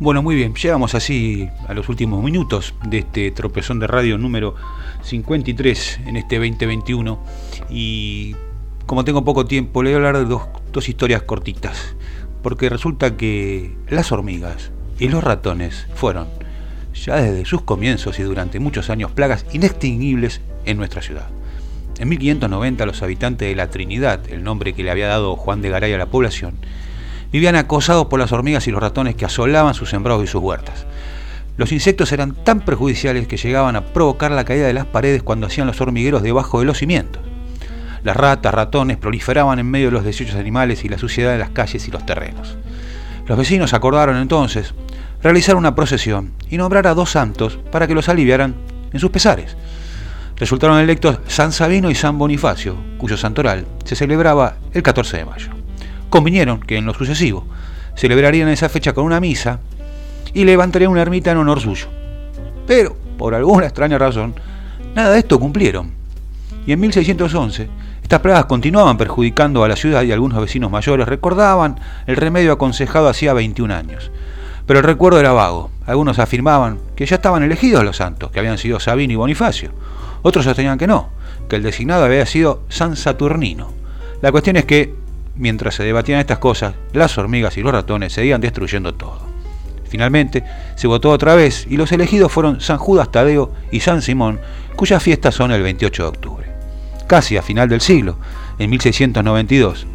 Bueno, muy bien, llegamos así a los últimos minutos de este tropezón de radio número 53 en este 2021 y como tengo poco tiempo le voy a hablar de dos, dos historias cortitas porque resulta que las hormigas y los ratones fueron ya desde sus comienzos y durante muchos años plagas inextinguibles en nuestra ciudad. En 1590 los habitantes de la Trinidad, el nombre que le había dado Juan de Garay a la población, vivían acosados por las hormigas y los ratones que asolaban sus sembrados y sus huertas. Los insectos eran tan perjudiciales que llegaban a provocar la caída de las paredes cuando hacían los hormigueros debajo de los cimientos. Las ratas, ratones proliferaban en medio de los desechos animales y la suciedad de las calles y los terrenos. Los vecinos acordaron entonces realizar una procesión y nombrar a dos santos para que los aliviaran en sus pesares. Resultaron electos San Sabino y San Bonifacio, cuyo santoral se celebraba el 14 de mayo convinieron que en lo sucesivo celebrarían esa fecha con una misa y levantarían una ermita en honor suyo. Pero, por alguna extraña razón, nada de esto cumplieron. Y en 1611, estas plagas continuaban perjudicando a la ciudad y algunos vecinos mayores recordaban el remedio aconsejado hacía 21 años. Pero el recuerdo era vago. Algunos afirmaban que ya estaban elegidos los santos, que habían sido Sabino y Bonifacio. Otros sostenían que no, que el designado había sido San Saturnino. La cuestión es que Mientras se debatían estas cosas, las hormigas y los ratones seguían destruyendo todo. Finalmente, se votó otra vez y los elegidos fueron San Judas Tadeo y San Simón, cuyas fiestas son el 28 de octubre. Casi a final del siglo, en 1692,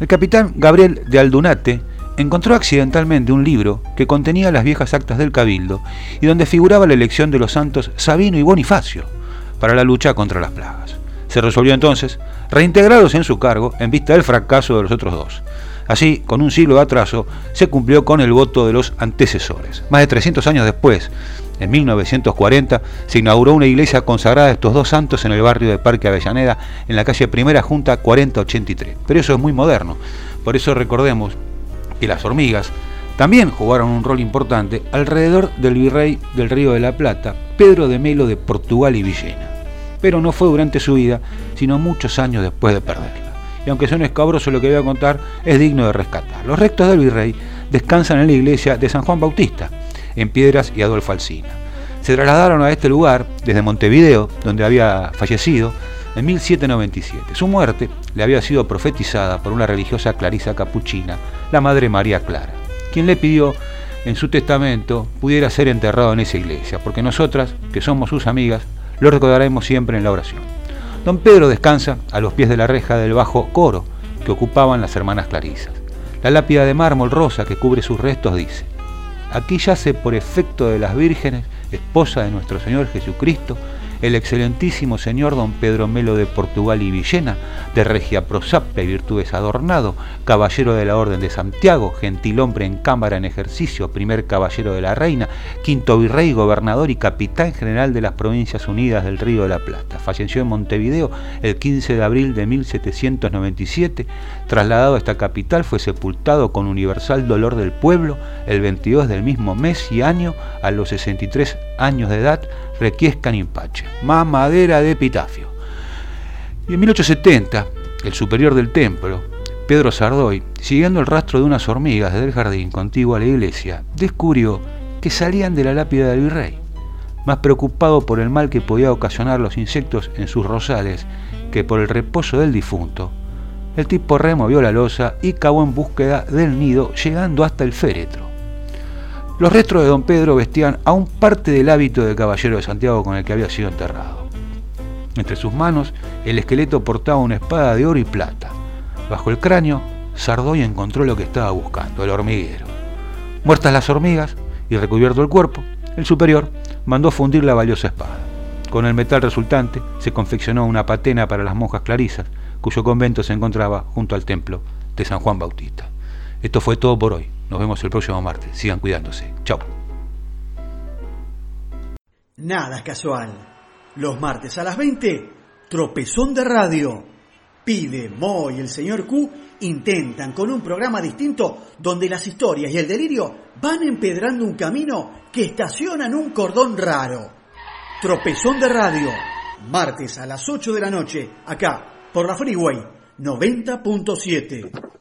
el capitán Gabriel de Aldunate encontró accidentalmente un libro que contenía las viejas actas del Cabildo y donde figuraba la elección de los santos Sabino y Bonifacio para la lucha contra las plagas. Se resolvió entonces reintegrarlos en su cargo en vista del fracaso de los otros dos. Así, con un siglo de atraso, se cumplió con el voto de los antecesores. Más de 300 años después, en 1940, se inauguró una iglesia consagrada a estos dos santos en el barrio de Parque Avellaneda, en la calle Primera Junta 4083. Pero eso es muy moderno. Por eso recordemos que las hormigas también jugaron un rol importante alrededor del virrey del Río de la Plata, Pedro de Melo de Portugal y Villena pero no fue durante su vida, sino muchos años después de perderla. Y aunque suene escabroso lo que voy a contar, es digno de rescatar. Los restos del virrey descansan en la iglesia de San Juan Bautista, en Piedras y Adolfo Alsina. Se trasladaron a este lugar desde Montevideo, donde había fallecido, en 1797. Su muerte le había sido profetizada por una religiosa clarisa capuchina, la Madre María Clara, quien le pidió en su testamento pudiera ser enterrado en esa iglesia, porque nosotras, que somos sus amigas, lo recordaremos siempre en la oración. Don Pedro descansa a los pies de la reja del bajo coro que ocupaban las hermanas Clarisas. La lápida de mármol rosa que cubre sus restos dice, aquí yace por efecto de las vírgenes, esposa de nuestro Señor Jesucristo, el excelentísimo señor don Pedro Melo de Portugal y Villena, de regia prosapia y virtudes adornado, caballero de la Orden de Santiago, gentil hombre en cámara en ejercicio, primer caballero de la Reina, quinto virrey, gobernador y capitán general de las Provincias Unidas del Río de la Plata. Falleció en Montevideo el 15 de abril de 1797, trasladado a esta capital, fue sepultado con universal dolor del pueblo el 22 del mismo mes y año a los 63 años de edad, requiescan impache, mamadera de epitafio. Y en 1870, el superior del templo, Pedro Sardoy, siguiendo el rastro de unas hormigas desde el jardín contiguo a la iglesia, descubrió que salían de la lápida del virrey. Más preocupado por el mal que podía ocasionar los insectos en sus rosales que por el reposo del difunto, el tipo removió la losa y cavó en búsqueda del nido, llegando hasta el féretro. Los restos de don Pedro vestían aún parte del hábito de caballero de Santiago con el que había sido enterrado. Entre sus manos, el esqueleto portaba una espada de oro y plata. Bajo el cráneo, Sardoy encontró lo que estaba buscando, el hormiguero. Muertas las hormigas y recubierto el cuerpo, el superior mandó fundir la valiosa espada. Con el metal resultante se confeccionó una patena para las monjas clarisas, cuyo convento se encontraba junto al templo de San Juan Bautista. Esto fue todo por hoy. Nos vemos el próximo martes. Sigan cuidándose. Chao. Nada casual. Los martes a las 20, tropezón de radio. Pide, Mo y el señor Q intentan con un programa distinto donde las historias y el delirio van empedrando un camino que estaciona en un cordón raro. Tropezón de radio. Martes a las 8 de la noche, acá, por la Freeway 90.7.